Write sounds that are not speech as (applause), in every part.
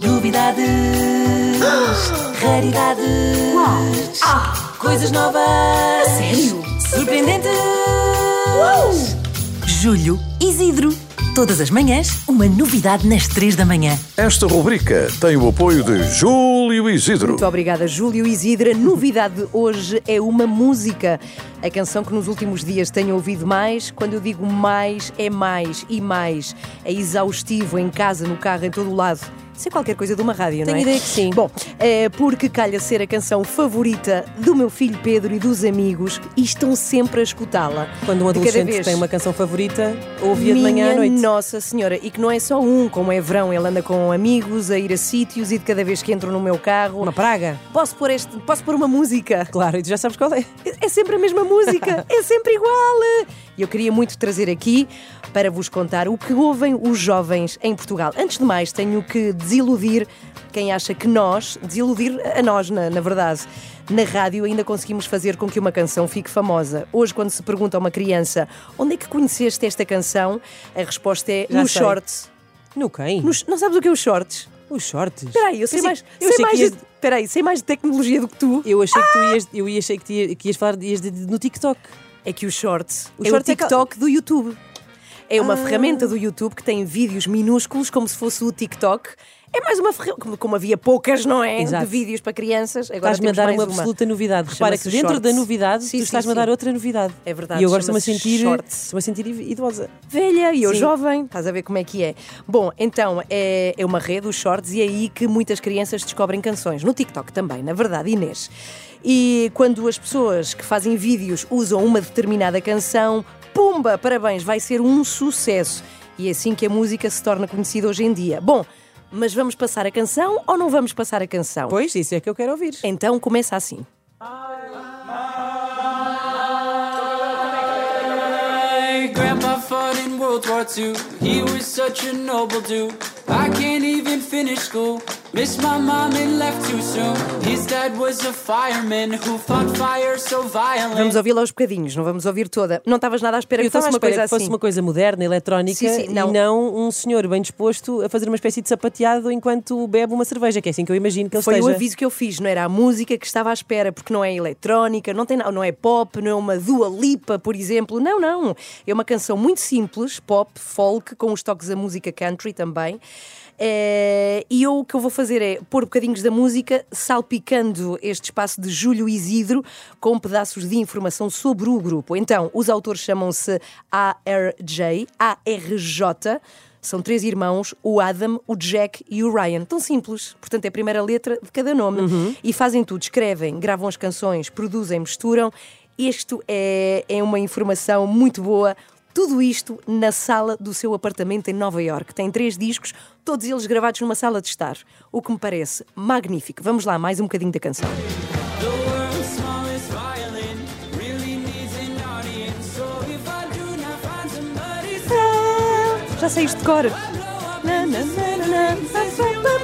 Novidades, raridades, coisas novas, sério? surpreendentes. Julho Isidro. Todas as manhãs, uma novidade nas três da manhã. Esta rubrica tem o apoio de Júlio Isidro. Muito obrigada, Júlio Isidra. Novidade de hoje é uma música. A canção que nos últimos dias tenho ouvido mais, quando eu digo mais, é mais e mais. É exaustivo em casa, no carro, em todo o lado. É qualquer coisa de uma rádio, não Tenho é? ideia que sim. Bom, é porque calha ser a canção favorita do meu filho Pedro e dos amigos e estão sempre a escutá-la. Quando um adolescente tem uma canção favorita, ouvia de manhã à noite. Nossa Senhora, e que não é só um, como é verão, ele anda com amigos a ir a sítios e de cada vez que entro no meu carro, Uma praga? posso pôr, este, posso pôr uma música. Claro, e tu já sabes qual é. É sempre a mesma música, (laughs) é sempre igual. E eu queria muito trazer aqui para vos contar o que ouvem os jovens em Portugal. Antes de mais, tenho que desiludir quem acha que nós, desiludir a nós, na, na verdade, na rádio ainda conseguimos fazer com que uma canção fique famosa. Hoje, quando se pergunta a uma criança onde é que conheceste esta canção, a resposta é Já no sei. shorts. No quem? Nos- não sabes o que é os shorts? Os shorts. Espera aí, eu sei mais, eu sei mais, ias- de, espera aí, sei mais de tecnologia do que tu. Eu achei que tu ias, eu ia- achei que, tu ia- que ias falar ias de- de- no TikTok. É que o Shorts O é Shorts o é TikTok do YouTube. É uma Ah. ferramenta do YouTube que tem vídeos minúsculos, como se fosse o TikTok. É mais uma ferramenta, como, como havia poucas, não é? Exato. De vídeos para crianças. Agora Estás-me a dar uma absoluta novidade. Repara que dentro Shorts. da novidade, Sim, tu estás-me a dar outra novidade. É verdade, E eu agora estou-me a sentir, estou-me a sentir idosa. Velha e eu Sim. jovem, estás a ver como é que é. Bom, então é, é uma rede, os shorts, e é aí que muitas crianças descobrem canções. No TikTok também, na verdade, Inês. E quando as pessoas que fazem vídeos usam uma determinada canção, pumba, parabéns, vai ser um sucesso. E é assim que a música se torna conhecida hoje em dia. Bom, mas vamos passar a canção ou não vamos passar a canção? Pois, isso é que eu quero ouvir. Então começa assim. My grandpa fought in World War II. He was such a noble dude. I can't even finish school. Missed my mom and left too soon. His dad was a fireman who fought fire so violent. Vamos ouvi-la aos bocadinhos, não vamos ouvir toda. Não estavas nada à espera Eu que fosse à uma espera coisa que fosse assim. uma coisa moderna, eletrónica Sim, sim, não. e não um senhor bem disposto a fazer uma espécie de sapateado enquanto bebe uma cerveja, que é assim que eu imagino que ele Foi esteja. o aviso que eu fiz, não era a música que estava à espera, porque não é eletrónica, não, tem, não é pop, não é uma Dua Lipa, por exemplo. Não, não. É uma canção muito simples, pop, folk, com os toques da música country também. Eh, e eu o que eu vou fazer é pôr bocadinhos da música, salpicando este espaço de Júlio Isidro com pedaços de informação sobre o grupo. Então, os autores chamam-se ARJ, ARJ. São três irmãos, o Adam, o Jack e o Ryan. Tão simples. Portanto, é a primeira letra de cada nome. E fazem tudo. Escrevem, gravam as canções, produzem, misturam. Isto é, é uma informação muito boa. Tudo isto na sala do seu apartamento em Nova York. Tem três discos, todos eles gravados numa sala de estar. O que me parece magnífico. Vamos lá, mais um bocadinho da canção. Já sei isto de cor. Na, na, na,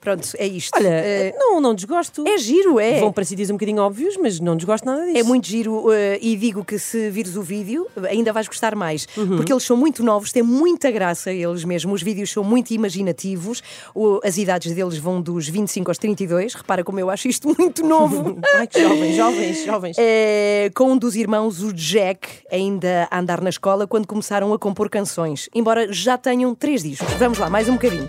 Pronto, é isto. Olha, Eh, não, não desgosto. é giro, é. Vão para sítios um bocadinho óbvios, mas não desgosto nada disso. É muito giro eh, e digo que se vires o vídeo ainda vais gostar mais, porque eles são muito novos, têm muita graça eles mesmos, os vídeos são muito imaginativos, o- as idades deles vão dos 25 aos 32, repara como eu acho isto muito novo. (laughs) Ai, que jovens, jovens, (laughs) jovens. É, com um dos irmãos, o Jack, ainda a andar na escola quando começaram a compor canções, embora já tenham três discos. Vamos lá, mais um bocadinho.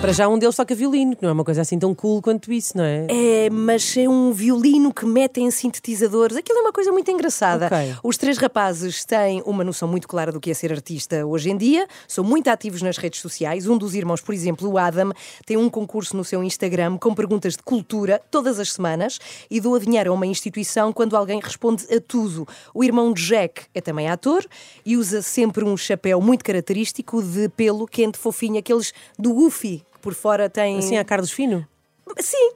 Para já um deles toca violino, que não é uma coisa assim tão cool quanto isso, não é? É, mas é um violino que metem sintetizadores. Aquilo é uma coisa muito engraçada. Ok. Os três rapazes têm uma noção muito clara do que é ser artista hoje em dia, são muito ativos nas redes sociais. Um dos irmãos, por exemplo, o Adam, tem um concurso no seu Instagram com perguntas de cultura todas as semanas e doa dinheiro a uma instituição quando alguém responde a tudo. O irmão Jack é também ator e usa sempre um chapéu muito característico de pelo quente fofinho, aqueles do Goofy, por fora tem. Assim, a Carlos Fino. Sim,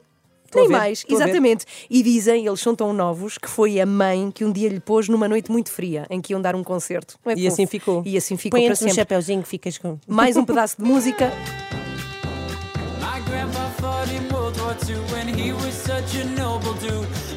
Estou Nem ver, mais, estou exatamente. E dizem, eles são tão novos, que foi a mãe que um dia lhe pôs numa noite muito fria, em que iam dar um concerto. É E fofo? assim ficou. E assim ficou Põe para antes um chapéuzinho que ficas com. Mais um pedaço de música. My grandpa fought in World War II and he was such a noble dude.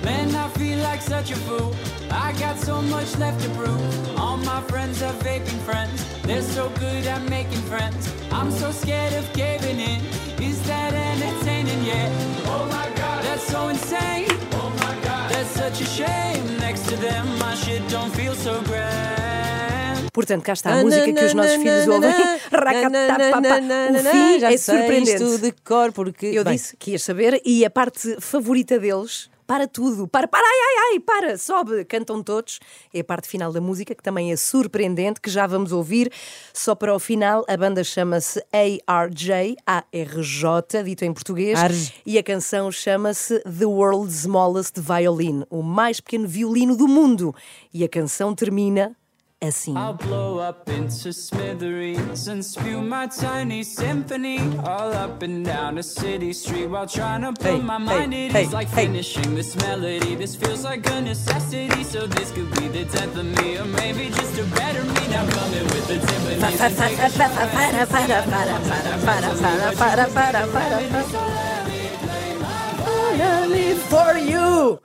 Like such a fool. I got so much left to prove. All my friends are vaping friends. They're so good at making friends. I'm so scared of in. Is that entertaining yet? Oh my god, that's so insane. Oh my god, that's such a shame. Next to them, my shit don't feel so grand. Portanto, cá está a música que os nossos filhos ouvem. O fim Já é surpreendente. isto de cor, porque. Eu Bem, disse que ias saber e a parte favorita deles. Para tudo, para, para, ai, ai, ai, para, sobe, cantam todos. É a parte final da música que também é surpreendente, que já vamos ouvir. Só para o final, a banda chama-se ARJ, A-R-J, dito em português, Arj. e a canção chama-se The World's Smallest Violin, o mais pequeno violino do mundo. E a canção termina assim. I'll blow up into smithereens and spew my tiny symphony all up and down a city street while trying to put hey, my mind hey, at ease. Hey, like hey. finishing this melody, this feels like a necessity. So this could be the tenth of me, or maybe just a better me. Now with the. For you!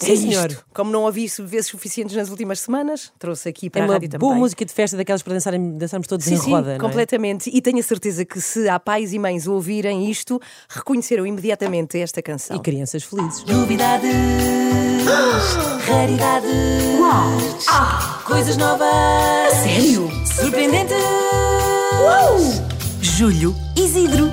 Sim, É senhor. isto. Como não ouvi vezes suficientes nas últimas semanas, trouxe aqui para É a uma rádio boa também. música de festa daquelas para dançarem, dançarmos todos Sim, em sim, roda. não é? completamente. E tenho a certeza que se há pais e mães ouvirem isto, reconheceram imediatamente esta canção. E crianças felizes. Novidades, (gasps) raridades, ah, coisas novas. Sério? Surpreendentes. Julho Isidro.